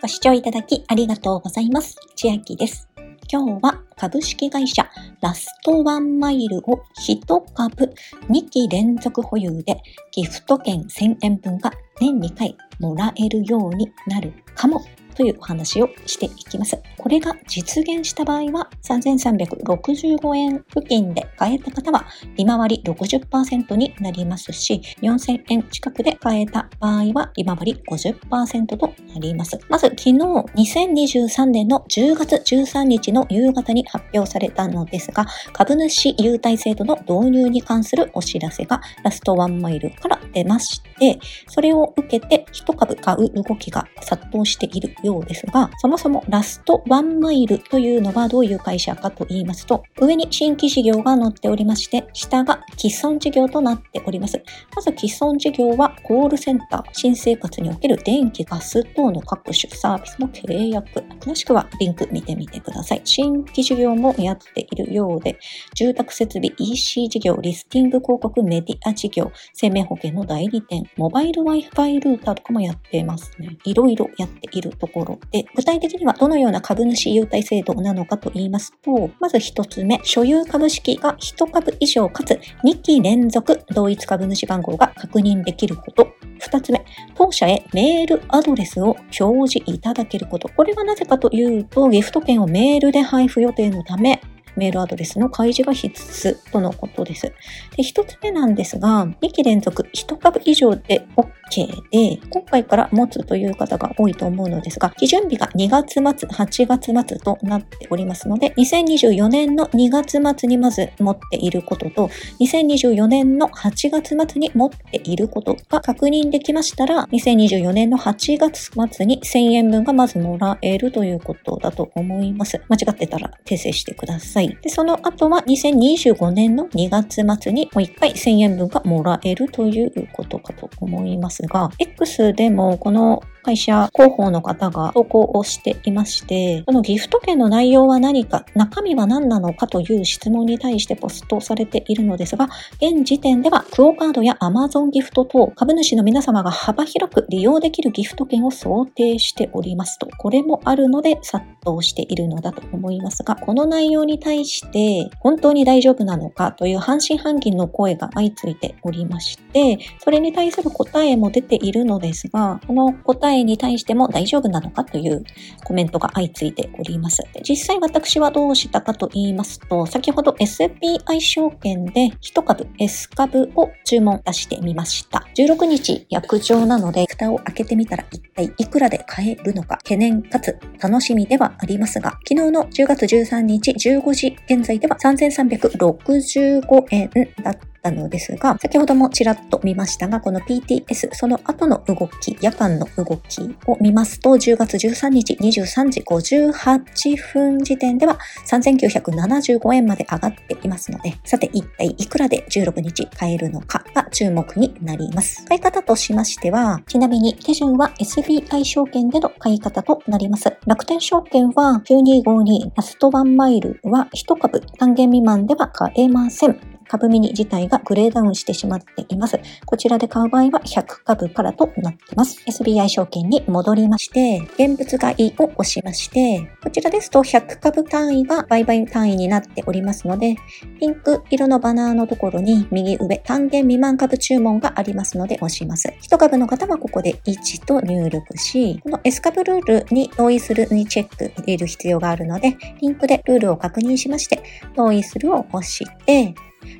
ご視聴いただきありがとうございます。千秋です。今日は株式会社ラストワンマイルを1株2期連続保有でギフト券1000円分が年2回もらえるようになるかもというお話をしていきます。これが実現した場合は3365円付近で買えた方は利回り60%になりますし4000円近くで買えた場合は利回り50%となります。まず昨日2023年の10月13日の夕方に発表されたのですが株主優待制度の導入に関するお知らせがラストワンマイルから出ましてそれを受けて1株買う動きが殺到しているようですが、そもそもラストワンマイルというのはどういう会社かと言いますと、上に新規事業が載っておりまして、下が既存事業となっております。まず既存事業はコールセンター、新生活における電気、ガス等の各種サービスの契約。詳しくはリンク見てみてください。新規事業もやっているようで、住宅設備、EC 事業、リスティング広告、メディア事業、生命保険の代理店、モバイル Wi-Fi ルーターとかもやってますね。いろいろやっているところころで、具体的にはどのような株主優待制度なのかと言いますと、まず1つ目、所有株式が1株以上かつ2期連続同一株主番号が確認できること。2つ目、当社へメールアドレスを表示いただけること。これはなぜかというと、ギフト券をメールで配布予定のため、メールアドレスの開示が必須とのことです。で、一つ目なんですが、2期連続1株以上で OK で、今回から持つという方が多いと思うのですが、基準日が2月末、8月末となっておりますので、2024年の2月末にまず持っていることと、2024年の8月末に持っていることが確認できましたら、2024年の8月末に1000円分がまずもらえるということだと思います。間違ってたら訂正してください。で、その後は2025年の2月末にもう1回1000円分がもらえるということかと思いますが、X でもこの会社広報の方が投稿をしていまして、このギフト券の内容は何か、中身は何なのかという質問に対してポストされているのですが、現時点ではクオカードや Amazon ギフト等、株主の皆様が幅広く利用できるギフト券を想定しておりますと、これもあるので殺到しているのだと思いますが、この内容に対して本当に大丈夫なのかという半信半疑の声が相次いでおりまして、それに対する答えも出ているのですが、この答えに対しても大丈夫なのかというコメントが相次いでおります。実際私はどうしたかと言いますと、先ほど SBI 証券で1株 S 株を注文出してみました。16日約定なので、蓋を開けてみたら一体いくらで買えるのか懸念かつ楽しみではありますが、昨日の10月13日15時現在では3365円だったったのですが、先ほどもちらっと見ましたが、この PTS、その後の動き、夜間の動きを見ますと、10月13日23時58分時点では3975円まで上がっていますので、さて一体いくらで16日買えるのかが注目になります。買い方としましては、ちなみに手順は SBI 証券での買い方となります。楽天証券は9252ラストワンマイルは1株単元未満では買えません。株ミニ自体がグレーダウンしてしまっています。こちらで買う場合は100株からとなっています。SBI 証券に戻りまして、現物買いを押しまして、こちらですと100株単位が売買単位になっておりますので、ピンク色のバナーのところに右上単元未満株注文がありますので押します。1株の方はここで1と入力し、この S 株ルールに同意するにチェック入れる必要があるので、リンクでルールを確認しまして、同意するを押して、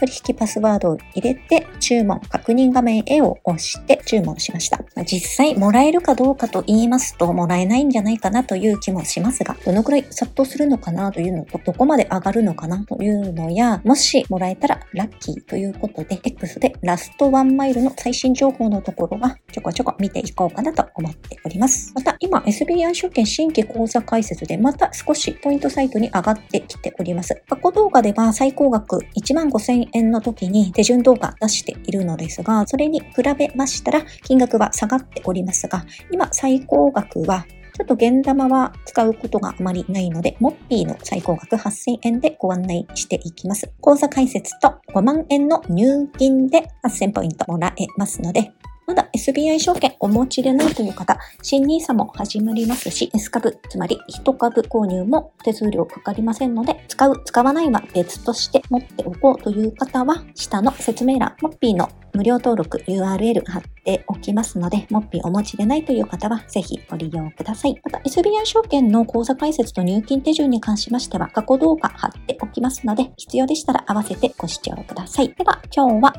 取引パスワードを入れて注文、確認画面へを押して注文しました。実際もらえるかどうかと言いますと、もらえないんじゃないかなという気もしますが、どのくらい殺到するのかなというのと、どこまで上がるのかなというのや、もしもらえたらラッキーということで、X でラストワンマイルの最新情報のところはちょこちょこ見ていこうかなと思っております。また今 SBI 証券新規口座開設でまた少しポイントサイトに上がってきております。過去動画では最高額1万5000円の時に手順動画出しているのですが、それに比べましたら金額は下がっておりますが、今最高額はちょっと現玉は使うことがあまりないので、モッピーの最高額8000円でご案内していきます。口座開設と5万円の入金で8000ポイントもらえますので、まだ SBI 証券お持ちでないという方、新 NISA も始まりますし、S 株、つまり1株購入も手数料かかりませんので、使う、使わないは別として持っておこうという方は、下の説明欄、モッピーの無料登録 URL 貼っておきますので、もっぴお持ちでないという方は、ぜひご利用ください。また、SBI 証券の口座開設と入金手順に関しましては、過去動画貼っておきますので、必要でしたら合わせてご視聴ください。では、今日は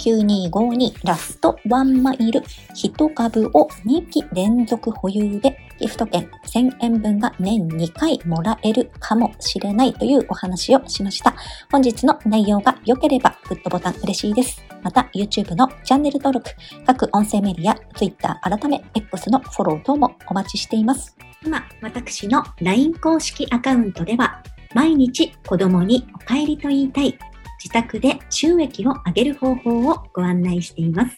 9252ラストワンマイル1株を2期連続保有でギフト券1000円分が年2回もらえるかもしれないというお話をしました。本日の内容が良ければグッドボタン嬉しいです。また YouTube のチャンネル登録、各音声メディア、Twitter 改め X のフォロー等もお待ちしています。今、私の LINE 公式アカウントでは毎日子供にお帰りと言いたい自宅で収益を上げる方法をご案内しています。